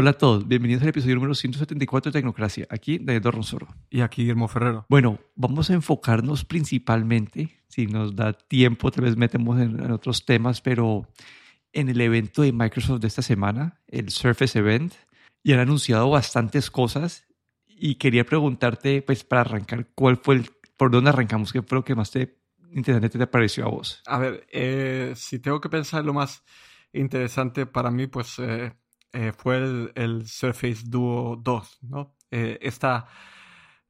Hola a todos, bienvenidos al episodio número 174 de Tecnocracia. Aquí David Ronsoro. Y aquí Guillermo Ferrero. Bueno, vamos a enfocarnos principalmente, si nos da tiempo, tal vez metemos en, otros temas, pero en el evento de Microsoft de esta semana, el Surface Event, y han anunciado bastantes cosas. Y quería preguntarte, pues para arrancar, ¿cuál fue el, por dónde arrancamos? ¿Qué fue lo que más te interesante te pareció a vos? A ver, eh, si tengo que pensar lo más interesante para mí, pues eh, eh, fue el, Surface Duo 2, ¿no? Eh, esta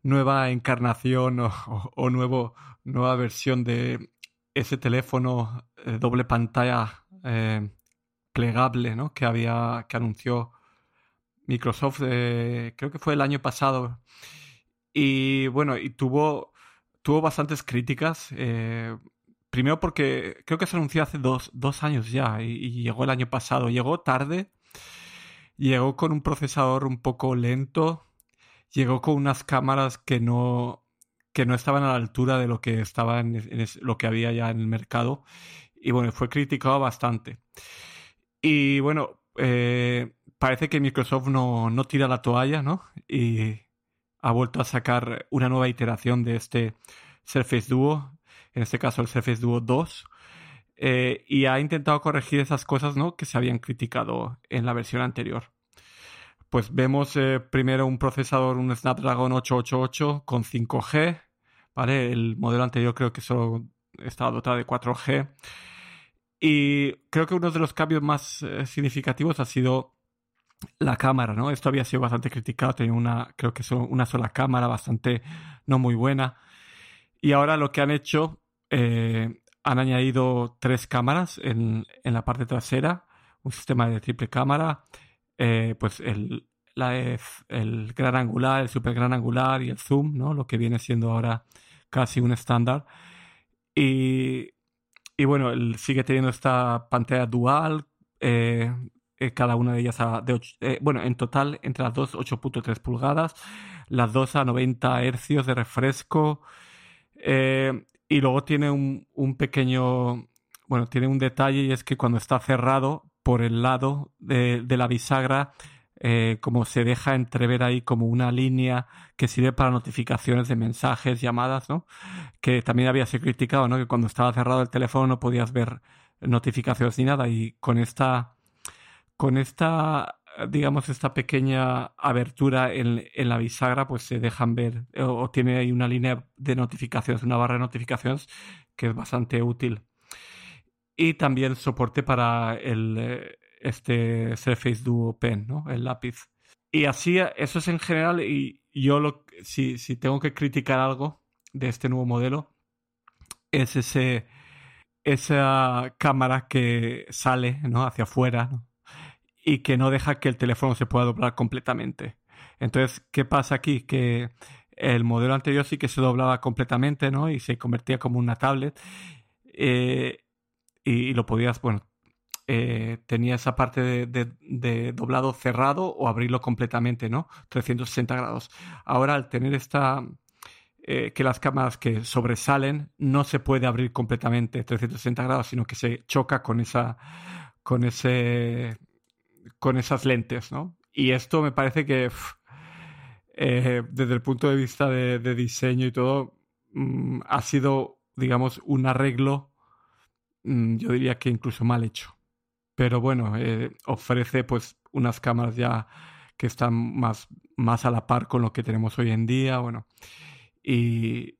nueva encarnación o, nuevo, nueva versión de ese teléfono de doble pantalla eh, plegable. Que había, que anunció Microsoft, creo que fue el año pasado. Y bueno, y tuvo, tuvo bastantes críticas. primero porque creo que se anunció hace dos, años ya y, llegó el año pasado. Llegó tarde Llegó con un procesador un poco lento, llegó con unas cámaras que no, que no estaban a la altura de lo que, estaba en, lo que había ya en el mercado. Y bueno, fue criticado bastante. Y bueno, eh, parece que Microsoft no, no tira la toalla, ¿no? Y ha vuelto a sacar una nueva iteración de este Surface Duo, en este caso el Surface Duo 2, eh, y ha intentado corregir esas cosas ¿no? que se habían criticado en la versión anterior. Pues vemos eh, primero un procesador, un Snapdragon 888 con 5G, ¿vale? El modelo anterior creo que solo estaba dotado de 4G. Y creo que uno de los cambios más eh, significativos ha sido la cámara, ¿no? Esto había sido bastante criticado, tenía una, creo que son una sola cámara, bastante no muy buena. Y ahora lo que han hecho han añadido tres cámaras en, en, la parte trasera, un sistema de triple cámara, eh, pues el, la, el gran angular, el super gran angular y el zoom, ¿no? Lo que viene siendo ahora casi un estándar. Y, y, bueno, él sigue teniendo esta pantalla dual, eh, eh, cada una de ellas a, de bueno, en total entre las dos 8.3 pulgadas, las dos a 90 hercios de refresco. Y luego tiene un, un, pequeño, bueno, tiene un detalle y es que cuando está cerrado por el lado de, de la bisagra, eh, como se deja entrever ahí como una línea que sirve para notificaciones de mensajes, llamadas, ¿no? Que también había sido criticado, ¿no? Que cuando estaba cerrado el teléfono no podías ver notificaciones ni nada y con esta, con esta digamos, esta pequeña abertura en, en, la bisagra, pues se dejan ver, o, tiene ahí una línea de notificaciones, una barra de notificaciones que es bastante útil. Y también soporte para el, eh, este Surface Duo Pen, ¿no? El lápiz. Y así, eso es en general, y yo lo, si, si tengo que criticar algo de este nuevo modelo, es ese, esa cámara que sale ¿no? hacia afuera, ¿no? Y que no deja que el teléfono se pueda doblar completamente. Entonces, ¿qué pasa aquí? Que el modelo anterior sí que se doblaba completamente, ¿no? Y se convertía como una tablet. Eh, y, lo podías, bueno, eh, tenía esa parte de, doblado cerrado o abrirlo completamente, ¿no? 360 grados. Ahora, al tener esta, eh, que las cámaras que sobresalen no se puede abrir completamente 360 grados, sino que se choca con esa, con ese con esas lentes, ¿no? Y esto me parece que eh, desde el punto de vista de, diseño y todo, mm, ha sido, digamos, un arreglo, mm, yo diría que incluso mal hecho. Pero bueno, eh, ofrece pues unas cámaras ya que están más, más a la par con lo que tenemos hoy en día, bueno, y,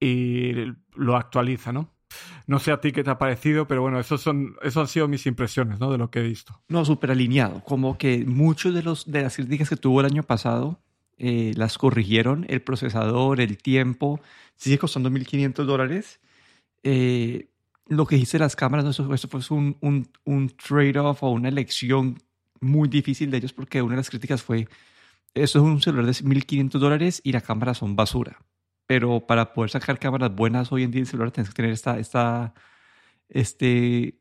y lo actualiza, ¿no? No sé a ti qué te ha parecido, pero bueno, esos son, eso han sido mis impresiones, ¿no? De lo que he visto. No, súper alineado. Como que muchos de, los, de las críticas que tuvo el año pasado eh, las corrigieron. El procesador, el tiempo, sigue costando 1.500 dólares. Eh, lo que hice las cámaras, eso, eso fue un, un, un trade-off o una elección muy difícil de ellos porque una de las críticas fue, eso es un celular de 1.500 dólares y las cámaras son basura pero para poder sacar cámaras buenas hoy en día en celular tienes que tener esta, esta, este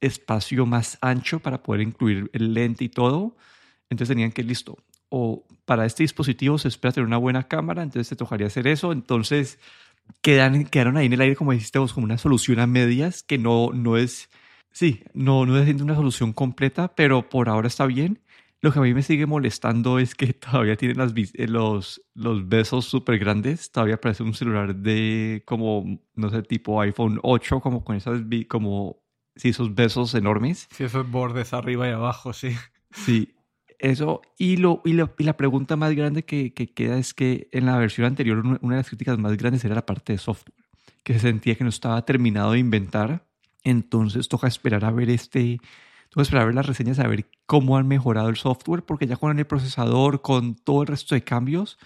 espacio más ancho para poder incluir el lente y todo. Entonces tenían que, listo, o para este dispositivo se espera tener una buena cámara, entonces te tocaría hacer eso. Entonces quedan, quedaron ahí en el aire, como dijiste vos, como una solución a medias que no, no es, sí, no, no es una solución completa, pero por ahora está bien. Lo que a mí me sigue molestando es que todavía tienen las, los, los besos súper grandes. Todavía parece un celular de como, no sé, tipo iPhone 8, como con esas, como, sí, esos besos enormes. Sí, esos bordes arriba y abajo, sí. Sí, eso. Y, lo, y, la pregunta más grande que, que, queda es que en la versión anterior, una de las críticas más grandes era la parte de software, que se sentía que no estaba terminado de inventar. Entonces toca esperar a ver este Tengo que esperar a ver las reseñas a ver cómo han mejorado el software, porque ya con el procesador, con todo el resto de cambios,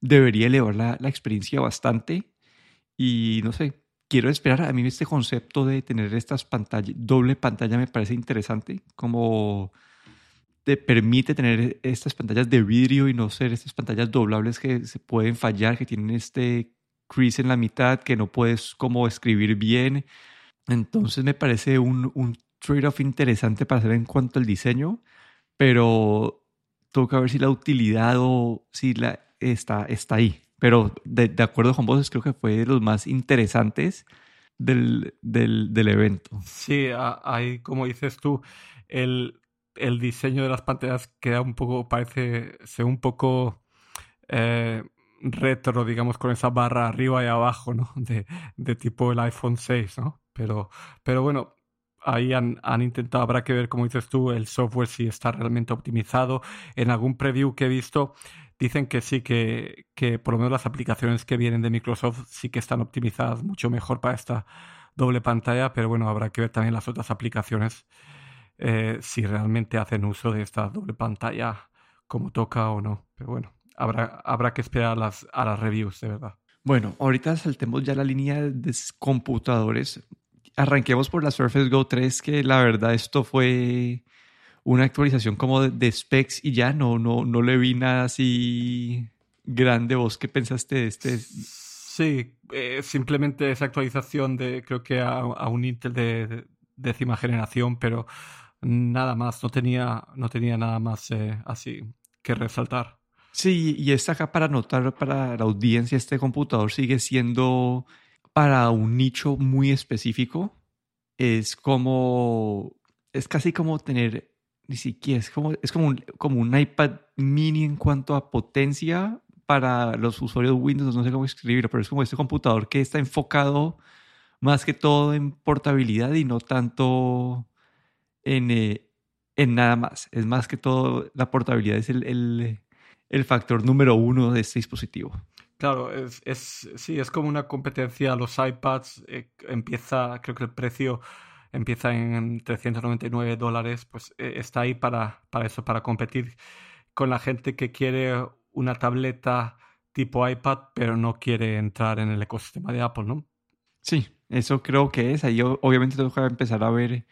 debería elevar la, la experiencia bastante. Y no sé, quiero esperar. A mí este concepto de tener estas pantallas, doble pantalla me parece interesante, como te permite tener estas pantallas de vidrio y no ser estas pantallas doblables que se pueden fallar, que tienen este crease en la mitad, que no puedes como escribir bien. Entonces me parece un, un trade-off interesante para hacer en cuanto al diseño, pero que ver si la utilidad o si la está, está ahí. Pero de, de acuerdo con vos, creo que fue de los más interesantes del, del, del evento. Sí, ahí, como dices tú, el, el diseño de las pantallas queda un poco, parece ser un poco eh, retro, digamos, con esa barra arriba y abajo, ¿no? De, de, tipo el iPhone 6, ¿no? Pero, pero bueno, ahí han, han, intentado, habrá que ver, como dices tú, el software si está realmente optimizado. En algún preview que he visto, dicen que sí, que, que por lo menos las aplicaciones que vienen de Microsoft sí que están optimizadas mucho mejor para esta doble pantalla, pero bueno, habrá que ver también las otras aplicaciones eh, si realmente hacen uso de esta doble pantalla como toca o no. Pero bueno, habrá, habrá que esperar a las, a las reviews, de verdad. Bueno, ahorita saltemos ya la línea de computadores. Arranquemos por la Surface Go 3, que la verdad esto fue una actualización como de, specs y ya no, no, no le vi nada así grande. ¿Vos qué pensaste de este? Sí, eh, simplemente esa actualización de creo que a, a un Intel de, décima generación, pero nada más, no tenía, no tenía nada más eh, así que resaltar. Sí, y está acá para notar para la audiencia, este computador sigue siendo para un nicho muy específico. Es como, es casi como tener, ni siquiera, es como, es como un, como un iPad mini en cuanto a potencia para los usuarios Windows, no sé cómo escribirlo, pero es como este computador que está enfocado más que todo en portabilidad y no tanto en, eh, en nada más. Es más que todo, la portabilidad es el, el, el factor número uno de este dispositivo. Claro, es, es, sí, es como una competencia los iPads. Eh, empieza, creo que el precio empieza en 399 dólares, pues eh, está ahí para, para eso, para competir con la gente que quiere una tableta tipo iPad, pero no quiere entrar en el ecosistema de Apple, ¿no? Sí, eso creo que es. Ahí obviamente tengo que empezar a ver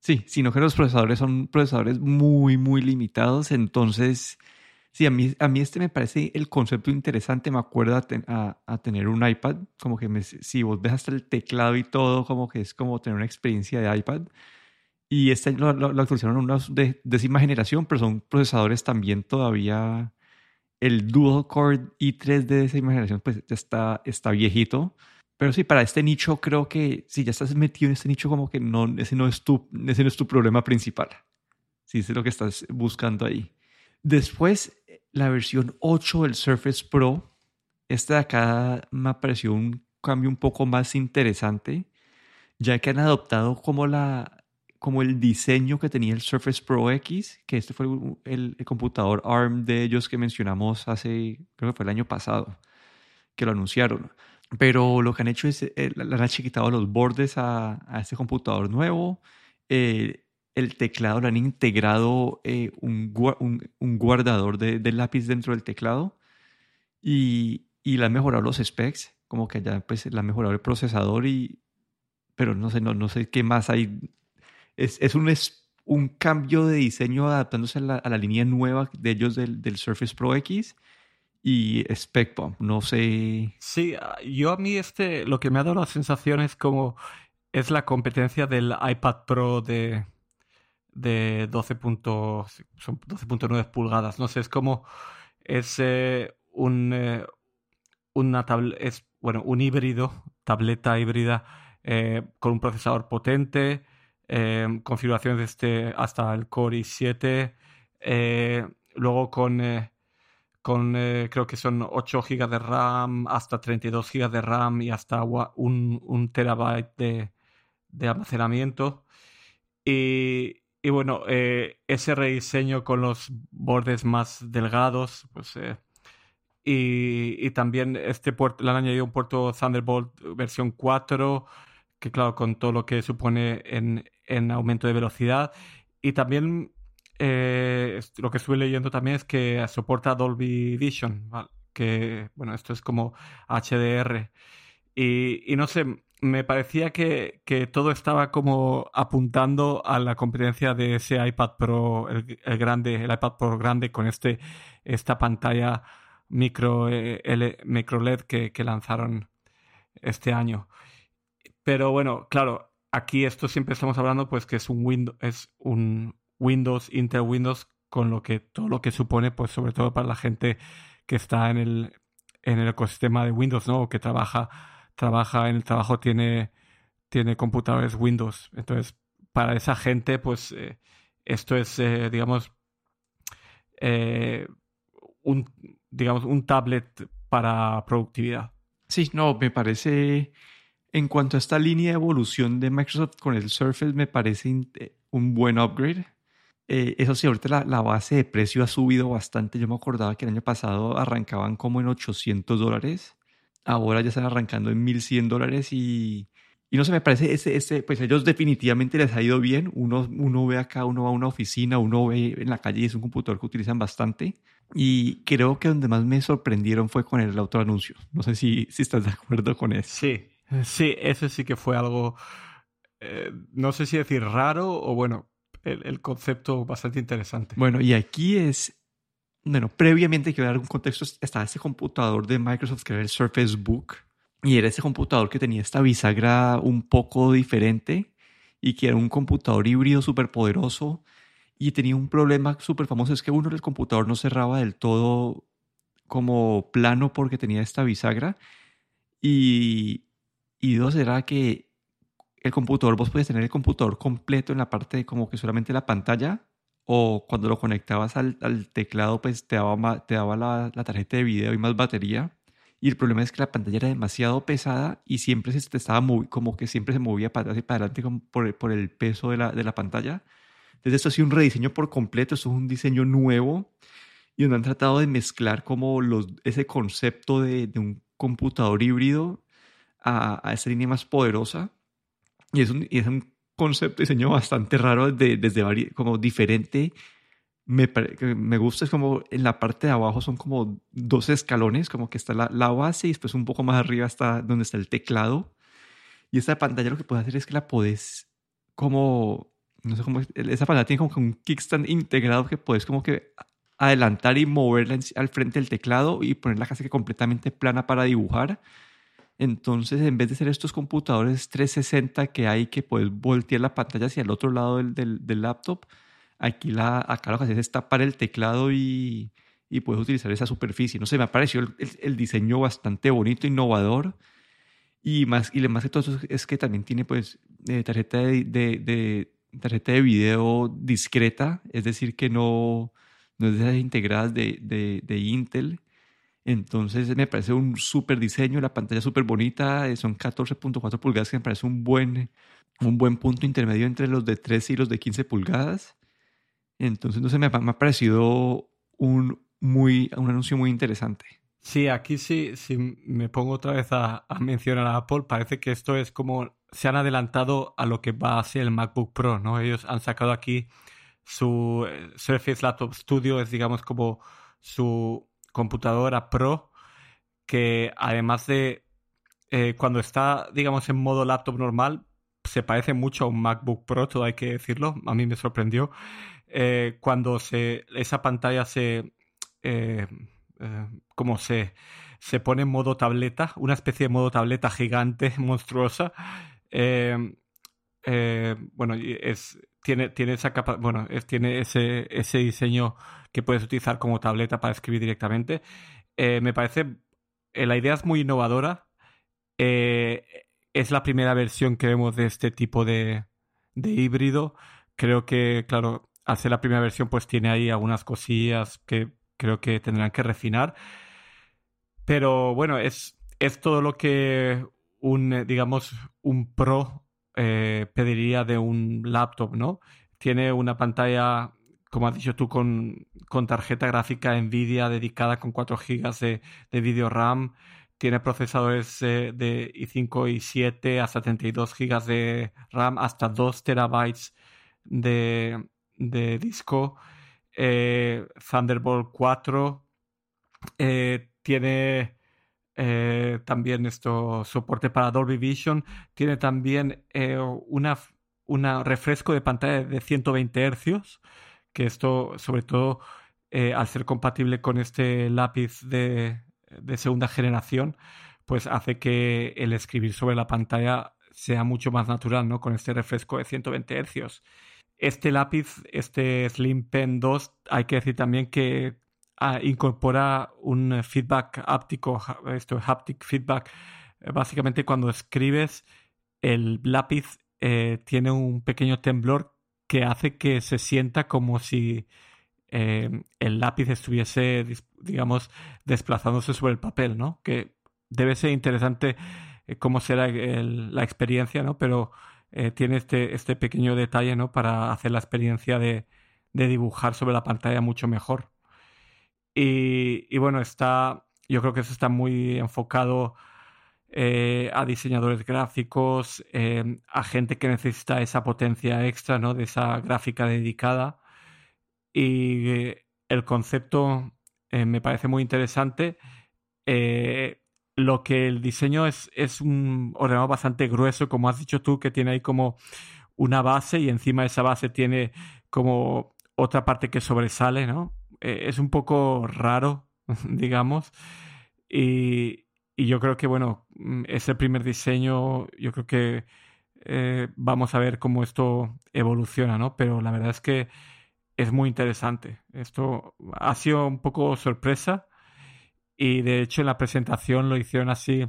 Sí, sino que los procesadores son procesadores muy, muy limitados. Entonces, sí, a mí, a mí este me parece el concepto interesante. Me acuerdo a, a, tener un iPad, como que me, si vos ves hasta el teclado y todo, como que es como tener una experiencia de iPad. Y este lo, lo, lo actualizaron una de décima generación, pero son procesadores también todavía. El dual core i3 de décima generación, pues ya está, está viejito. Pero sí, para este nicho creo que si ya estás metido en este nicho, como que no, ese, no es tu, ese no es tu problema principal. Si es lo que estás buscando ahí. Después, la versión 8 del Surface Pro. Esta de acá me pareció un cambio un poco más interesante, ya que han adoptado como, la, como el diseño que tenía el Surface Pro X, que este fue el, computador ARM de ellos que mencionamos hace, creo que fue el año pasado, que lo anunciaron pero lo que han hecho es, eh, le han chiquitado los bordes a, a este computador nuevo. Eh, el teclado le han integrado eh, un, un, guardador de, de, lápiz dentro del teclado y, y le han mejorado los specs, como que ya pues le han mejorado el procesador y pero no sé, no, no sé qué más hay. Es, es un, un cambio de diseño adaptándose a la, a la, línea nueva de ellos del, del Surface Pro X y SpecBump. No sé. Sí, ah, yo a mí este, lo que me ha dado la sensación es como es la competencia del iPad Pro de, de 12.9 pulgadas. No sé, es como es eh, un eh, una es bueno un híbrido, tableta híbrida eh, con un procesador potente, configuraciones este hasta el Core i7 luego con, con creo que son 8 GB de RAM, hasta 32 GB de RAM y hasta un, un terabyte de, de almacenamiento. Y, y bueno, eh, ese rediseño con los bordes más delgados, pues... Eh, y, y, también este puerto, le han añadido un puerto Thunderbolt versión 4, que claro, con todo lo que supone en, en aumento de velocidad. Y también eh, lo que estuve leyendo también es que soporta Dolby Vision, que bueno, esto es como HDR. Y, y no sé, me parecía que, todo estaba como apuntando a la competencia de ese iPad Pro, el, grande, el iPad Pro grande con este, esta pantalla micro, eh, micro LED que, lanzaron este año. Pero bueno, claro, aquí esto siempre estamos hablando pues que es un Windows, es un Windows, Intel Windows, con lo que todo lo que supone, pues sobre todo para la gente que está en el, en el ecosistema de Windows, ¿no? O que trabaja trabaja en el trabajo tiene, tiene computadores Windows. Entonces, para esa gente, pues eh, esto es, eh, digamos, eh, un, digamos, un tablet para productividad. Sí, no, me parece, en cuanto a esta línea de evolución de Microsoft con el Surface, me parece un buen upgrade. eso sí, ahorita la, la, base de precio ha subido bastante. Yo me acordaba que el año pasado arrancaban como en 800 dólares ahora ya están arrancando en 1100 dólares y, y no se me parece, ese, ese, pues ellos definitivamente les ha ido bien. Uno, uno ve acá, uno va a una oficina, uno ve en la calle y es un computador que utilizan bastante. Y creo que donde más me sorprendieron fue con el autoanuncio. No sé si, si estás de acuerdo con eso. Sí, sí, ese sí que fue algo, eh, no sé si decir raro o bueno, el, el concepto bastante interesante. Bueno, y aquí es bueno, previamente quiero dar un contexto, estaba ese computador de Microsoft que era el Surface Book y era ese computador que tenía esta bisagra un poco diferente y que era un computador híbrido súper poderoso y tenía un problema súper famoso, es que uno el computador no cerraba del todo como plano porque tenía esta bisagra y, y dos era que el computador, vos podías tener el computador completo en la parte de como que solamente la pantalla o cuando lo conectabas al, teclado, pues te daba, te daba la, tarjeta de video y más batería. Y el problema es que la pantalla era demasiado pesada y siempre se te estaba como que siempre se movía para atrás y para adelante por, por el peso de la, de la pantalla. Entonces esto ha sido un rediseño por completo, esto es un diseño nuevo y donde han tratado de mezclar como los, ese concepto de, de un computador híbrido a, a esa línea más poderosa. Y es un, y es un concepto diseño bastante raro desde, desde como diferente. Me, me gusta es como en la parte de abajo son como dos escalones, como que está la, la, base y después un poco más arriba está donde está el teclado. Y esta pantalla lo que puede hacer es que la podés como, no sé cómo, esa pantalla tiene como un kickstand integrado que puedes como que adelantar y moverla al frente del teclado y ponerla casi que completamente plana para dibujar entonces, en vez de ser estos computadores 360 que hay que puedes voltear la pantalla hacia el otro lado del, del, laptop, aquí la, acá lo que haces es tapar el teclado y, y puedes utilizar esa superficie. No sé, me ha el, diseño bastante bonito, innovador. Y más, y más que todo es que también tiene pues eh, tarjeta, de, de, tarjeta de video discreta, es decir, que no, no es de esas integradas de, de Intel entonces me parece un súper diseño, la pantalla súper bonita, eh, son 14.4 pulgadas que me parece un buen, un buen punto intermedio entre los de 13 y los de 15 pulgadas. Entonces, no sé, me, me ha parecido un, muy, un anuncio muy interesante. Sí, aquí sí, me pongo otra vez a, a, mencionar a Apple, parece que esto es como se han adelantado a lo que va a ser el MacBook Pro, ¿no? Ellos han sacado aquí su eh, Surface Laptop Studio, es digamos como su computadora Pro que además de eh, cuando está, digamos, en modo laptop normal, se parece mucho a un MacBook Pro, todo hay que decirlo, a mí me sorprendió. Eh, cuando se, esa pantalla se, eh, como se, se pone en modo tableta, una especie de modo tableta gigante, monstruosa, bueno, es, tiene, tiene esa capa, bueno, es, tiene ese, ese diseño que puedes utilizar como tableta para escribir directamente. Eh, me parece, eh, la idea es muy innovadora. Eh, es la primera versión que vemos de este tipo de, de híbrido. Creo que, claro, al ser la primera versión, pues tiene ahí algunas cosillas que creo que tendrán que refinar. Pero bueno, es, es todo lo que un, digamos, un pro eh, pediría de un laptop, ¿no? Tiene una pantalla, como has dicho tú, con, tarjeta gráfica NVIDIA dedicada con 4 GB de, de video RAM. Tiene procesadores eh, de i5 y 7 hasta 32 GB de RAM, hasta 2 terabytes de, de disco. Eh, Thunderbolt 4. tiene eh, también esto soporte para Dolby Vision, tiene también eh, una, refresco de pantalla de 120 Hz, que esto sobre todo eh, al ser compatible con este lápiz de, de, segunda generación, pues hace que el escribir sobre la pantalla sea mucho más natural, ¿no? Con este refresco de 120 Hz. Este lápiz, este Slim Pen 2, hay que decir también que Ah, incorpora un feedback háptico, esto haptic feedback. Eh, básicamente cuando escribes, el lápiz eh, tiene un pequeño temblor que hace que se sienta como si eh, el lápiz estuviese, digamos, desplazándose sobre el papel, ¿no? Que debe ser interesante cómo será la experiencia, ¿no? Pero tiene este, este pequeño detalle, ¿no? Para hacer la experiencia de dibujar sobre la pantalla mucho mejor. Y, bueno, está, yo creo que eso está muy enfocado eh, a diseñadores gráficos, eh, a gente que necesita esa potencia extra, ¿no? De esa gráfica dedicada. Y eh, el concepto me parece muy interesante. lo que el diseño es, es un ordenador bastante grueso, como has dicho tú, que tiene ahí como una base y encima de esa base tiene como otra parte que sobresale, ¿no? Eh, es un poco raro, digamos. Y, yo creo que, bueno, mm, es el primer diseño, yo creo que eh, vamos a ver cómo esto evoluciona, ¿no? Pero la verdad es que es muy interesante. Esto ha sido un poco sorpresa y de hecho en la presentación lo hicieron así,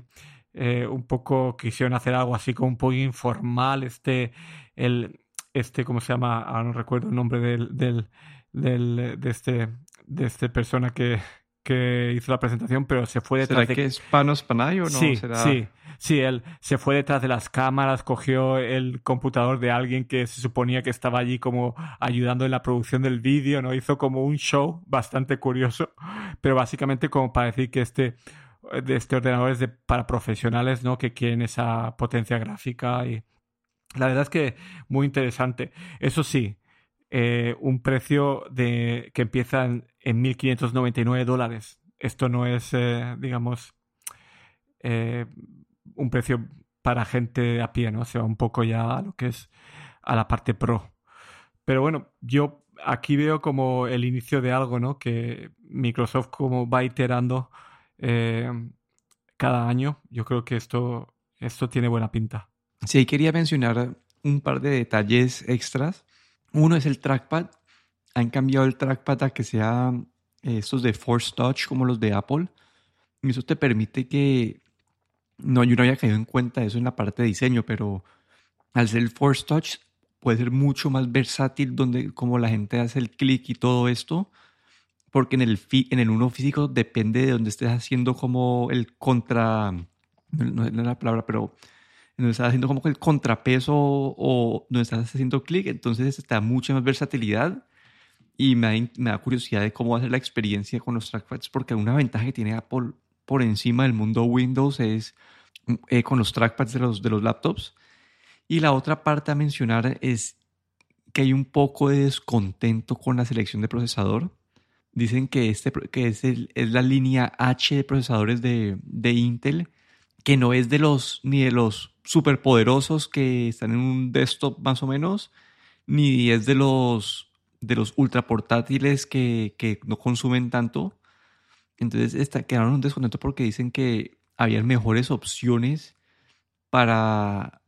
eh, un poco quisieron hacer algo así como un poco informal, este, el, este, ¿cómo se llama? Ahora no recuerdo el nombre del, del, del de este de esta persona que, que hizo la presentación, pero se fue detrás ¿Será de... que es Panos Panay o no? Sí, sí, sí, él se fue detrás de las cámaras, cogió el computador de alguien que se suponía que estaba allí como ayudando en la producción del vídeo, ¿no? Hizo como un show bastante curioso, pero básicamente como para decir que este, de este ordenador es de, para profesionales, ¿no? Que quieren esa potencia gráfica y... La verdad es que muy interesante. Eso sí, eh, un precio de, que empieza en, 1.599 dólares. Esto no es, eh, digamos, eh, un precio para gente a pie, ¿no? Se va un poco ya a lo que es a la parte pro. Pero bueno, yo aquí veo como el inicio de algo, ¿no? Que Microsoft como va iterando cada año. Yo creo que esto, esto tiene buena pinta. Sí, quería mencionar un par de detalles extras uno es el trackpad. Han cambiado el trackpad a que sea eh, estos de Force Touch como los de Apple. Y eso te permite que... No, yo no había caído en cuenta de eso en la parte de diseño, pero al ser el Force Touch puede ser mucho más versátil donde como la gente hace el clic y todo esto, porque en el, en el uno físico depende de donde estés haciendo como el contra, no, es la palabra, pero donde estás haciendo como el contrapeso o donde estás haciendo clic, entonces está mucha más versatilidad y me da, me da, curiosidad de cómo va a ser la experiencia con los trackpads, porque una ventaja que tiene Apple por encima del mundo Windows es eh, con los trackpads de los, de los laptops. Y la otra parte a mencionar es que hay un poco de descontento con la selección de procesador. Dicen que, este, que es, el, es la línea H de procesadores de, de Intel, que no es de los ni de los superpoderosos que están en un desktop más o menos, ni es de los, de los ultra portátiles que, que no consumen tanto. Entonces está, quedaron un descontento porque dicen que había mejores opciones para,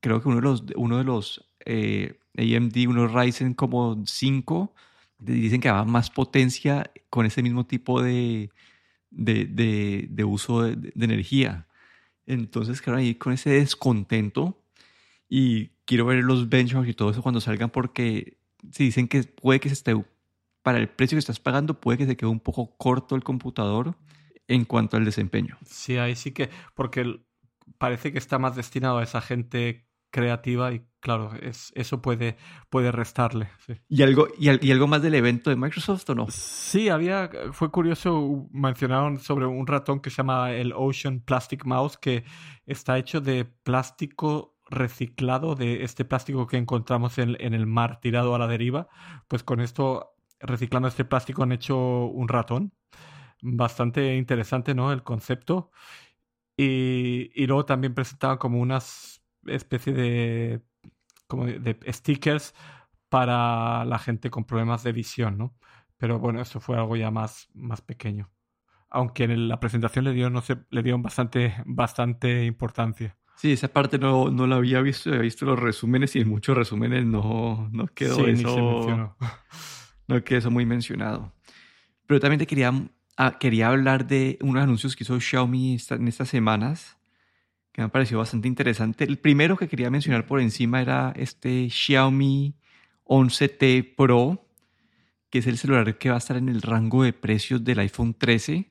creo que uno de los, uno de los eh, AMD, unos Ryzen como 5, dicen que había más potencia con ese mismo tipo de, de, de uso de, energía. Entonces, claro, ahí con ese descontento y quiero ver los benchmarks y todo eso cuando salgan porque si dicen que puede que se esté, para el precio que estás pagando, puede que se quede un poco corto el computador en cuanto al desempeño. Sí, ahí sí que, porque parece que está más destinado a esa gente creativa y claro, es, eso puede, puede restarle. ¿Y, algo, y, algo más del evento de Microsoft o no? Sí, había, fue curioso, mencionaron sobre un ratón que se llama el Ocean Plastic Mouse, que está hecho de plástico reciclado, de este plástico que encontramos en, en el mar tirado a la deriva. Pues con esto, reciclando este plástico, han hecho un ratón. Bastante interesante, ¿no? El concepto. Y, y luego también presentaban como unas especie de, como de, stickers para la gente con problemas de visión, ¿no? Pero bueno, eso fue algo ya más, más pequeño. Aunque en la presentación le dio, no sé, le dieron bastante, bastante importancia. Sí, esa parte no, no la había visto, había visto los resúmenes y en muchos resúmenes no, no quedó eso. no quedó eso muy mencionado. Pero también te quería, ah, quería hablar de unos anuncios que hizo Xiaomi en estas semanas me ha parecido bastante interesante. El primero que quería mencionar por encima era este Xiaomi 11T Pro, que es el celular que va a estar en el rango de precios del iPhone 13.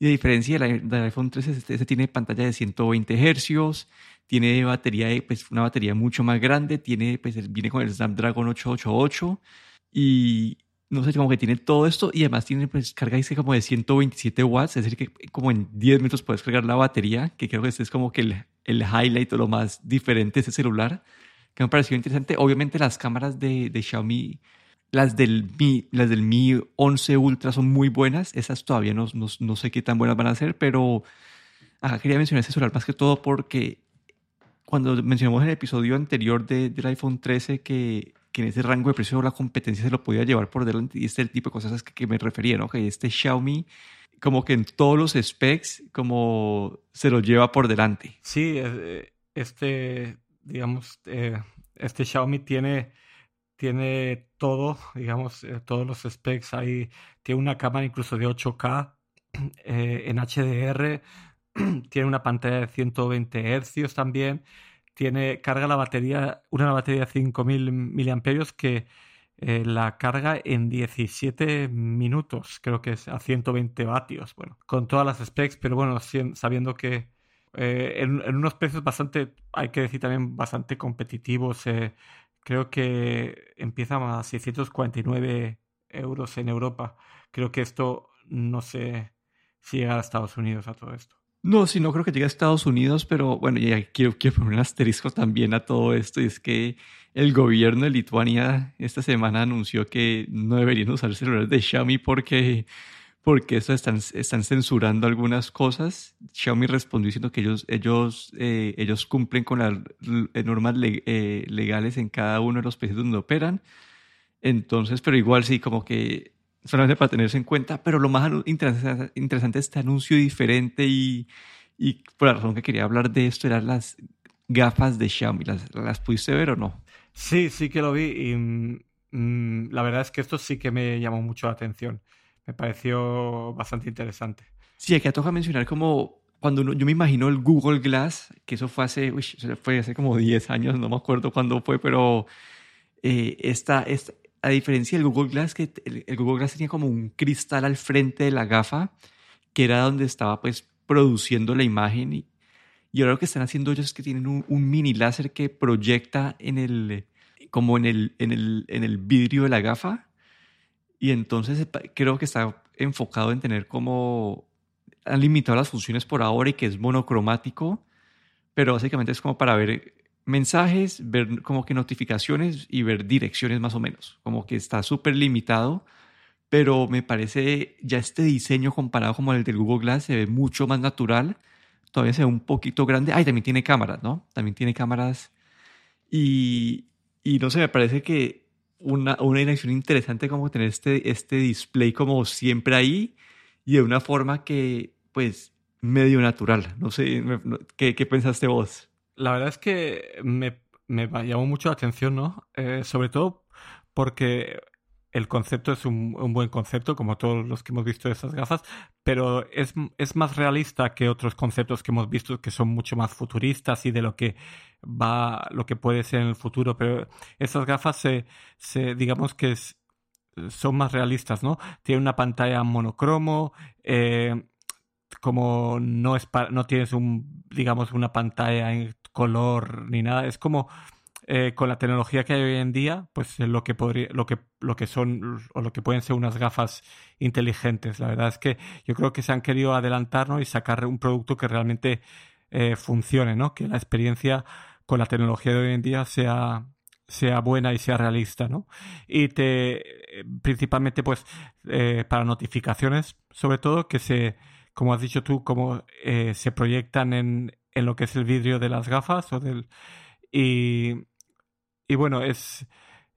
Y a diferencia del, iPhone 13, este, este, tiene pantalla de 120 Hz, tiene batería, pues, una batería mucho más grande, tiene, pues, viene con el Snapdragon 888 y, no sé, como que tiene todo esto y además tiene pues carga dice como de 127 watts, es decir, que como en 10 minutos puedes cargar la batería, que creo que este es como que el, el highlight o lo más diferente de ese celular, que me pareció interesante. Obviamente las cámaras de, de Xiaomi, las del, Mi, las del Mi 11 Ultra son muy buenas, esas todavía no, no, no sé qué tan buenas van a ser, pero quería mencionar ese celular más que todo porque cuando mencionamos en el episodio anterior de, del iPhone 13 que que en ese rango de precio la competencia se lo podía llevar por delante y este es el tipo de cosas que, que me refería, ¿no? Que este Xiaomi como que en todos los specs como se lo lleva por delante. Sí, este, digamos, eh, este Xiaomi tiene, tiene todo, digamos, eh, todos los specs. Ahí tiene una cámara incluso de 8K eh, en HDR, tiene una pantalla de 120 Hz también tiene, carga la batería, una batería de 5000 miliamperios que eh, la carga en 17 minutos, creo que es a 120 vatios, bueno, con todas las specs, pero bueno, sabiendo que eh, en, unos precios bastante, hay que decir también, bastante competitivos, eh, creo que empieza a 649 euros en Europa. Creo que esto no sé si llega a Estados Unidos a todo esto. No, sí, no creo que llegue a Estados Unidos, pero bueno, ya quiero, quiero poner un asterisco también a todo esto, y es que el gobierno de Lituania esta semana anunció que no deberían usar celulares de Xiaomi porque, porque eso están, están censurando algunas cosas. Xiaomi respondió diciendo que ellos, ellos, eh, ellos cumplen con las normas eh, legales en cada uno de los países donde operan. Entonces, pero igual sí, como que solamente para tenerse en cuenta, pero lo más interesante es este anuncio diferente y, y por la razón que quería hablar de esto eran las gafas de Xiaomi. ¿Las, las pudiste ver o no? Sí, sí que lo vi y mm, la verdad es que esto sí que me llamó mucho la atención. Me pareció bastante interesante. Sí, aquí toca mencionar como cuando yo me imagino el Google Glass, que eso fue hace, fue hace como 10 años, no me acuerdo cuándo fue, pero eh, esta, esta, a diferencia del Google Glass, que el, Google Glass tenía como un cristal al frente de la gafa, que era donde estaba pues produciendo la imagen. Y, ahora lo que están haciendo ellos es que tienen un, mini láser que proyecta en el, como en el, en, el, en el vidrio de la gafa. Y entonces creo que está enfocado en tener como... Han limitado las funciones por ahora y que es monocromático, pero básicamente es como para ver mensajes, ver como que notificaciones y ver direcciones más o menos. Como que está súper limitado, pero me parece ya este diseño comparado como el del Google Glass se ve mucho más natural. Todavía se ve un poquito grande. Ay, también tiene cámaras, ¿no? También tiene cámaras. Y, y no sé, me parece que una, una dirección interesante como tener este, este display como siempre ahí y de una forma que, pues, medio natural. No sé, ¿qué, qué pensaste vos? La verdad es que me, me llamó mucho la atención, ¿no? Eh, sobre todo porque el concepto es un, buen concepto, como todos los que hemos visto de esas gafas, pero es, es, más realista que otros conceptos que hemos visto que son mucho más futuristas y de lo que va, lo que puede ser en el futuro. Pero esas gafas se, se digamos que son más realistas, ¿no? Tiene una pantalla monocromo, eh, como no es no tienes un, digamos, una pantalla en color ni nada, es como eh, con la tecnología que hay hoy en día, pues eh, lo que podría, lo que, lo que son o lo que pueden ser unas gafas inteligentes. La verdad es que yo creo que se han querido adelantar y sacar un producto que realmente eh, funcione, ¿no? Que la experiencia con la tecnología de hoy en día sea, sea buena y sea realista, ¿no? Y te, principalmente, pues, para notificaciones, sobre todo, que se, como has dicho tú, como se proyectan en, en lo que es el vidrio de las gafas o del y, y bueno, es,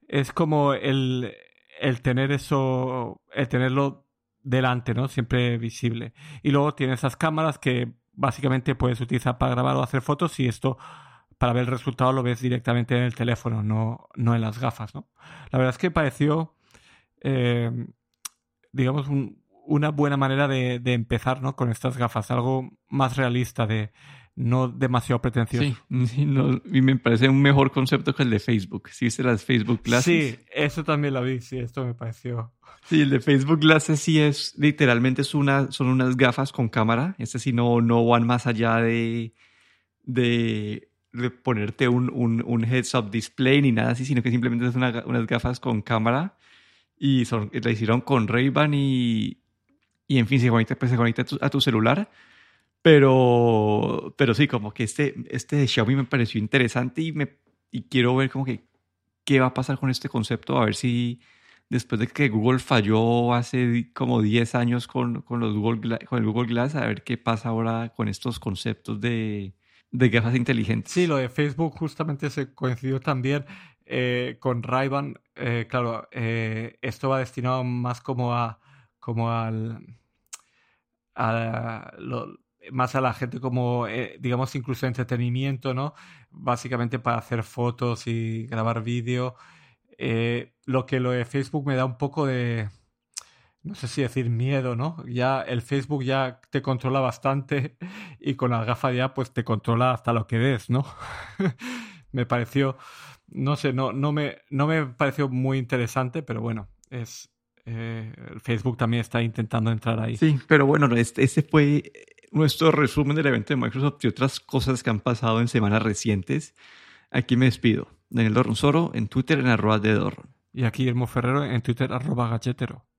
es como el, el tener eso, el tenerlo delante, ¿no? Siempre visible. Y luego tiene esas cámaras que básicamente puedes utilizar para grabar o hacer fotos y esto para ver el resultado lo ves directamente en el teléfono, no, no en las gafas, ¿no? La verdad es que pareció, eh, digamos, una buena manera de, de, empezar, ¿no? Con estas gafas, algo más realista de, no demasiado pretencioso. Sí, y me parece un mejor concepto que el de Facebook. ¿Sí viste las Facebook Glasses? Sí, eso también lo vi, sí, esto me pareció. Sí, el de Facebook Glasses sí es, literalmente es una, son unas gafas con cámara. Este sí no, no van más allá de, de, ponerte un, un, heads-up display ni nada así, sino que simplemente son unas gafas con cámara y son, la hicieron con Ray-Ban y, y en fin, se conecta, pues, se conecta a tu celular pero, pero sí, como que este, este de Xiaomi me pareció interesante y, me, y quiero ver como que qué va a pasar con este concepto, a ver si después de que Google falló hace como 10 años con, con, los Google, con el Google Glass, a ver qué pasa ahora con estos conceptos de, de gafas inteligentes. Sí, lo de Facebook justamente se coincidió también eh, con ray eh, claro, eh, esto va destinado más como a como al más a la gente como, eh, digamos, incluso entretenimiento, ¿no? Básicamente para hacer fotos y grabar vídeo. Eh, lo que lo de Facebook me da un poco de, no sé si decir miedo, ¿no? Ya el Facebook ya te controla bastante y con la gafa ya pues te controla hasta lo que ves, ¿no? me pareció, no sé, no, no, me, no me pareció muy interesante, pero bueno, es... Eh, Facebook también está intentando entrar ahí. Sí, pero bueno, este, este fue nuestro resumen del evento de Microsoft y otras cosas que han pasado en semanas recientes. Aquí me despido. Daniel Dorronsoro en Twitter en arroba de Dorron. Y aquí Guillermo Ferrero en Twitter arroba galletero.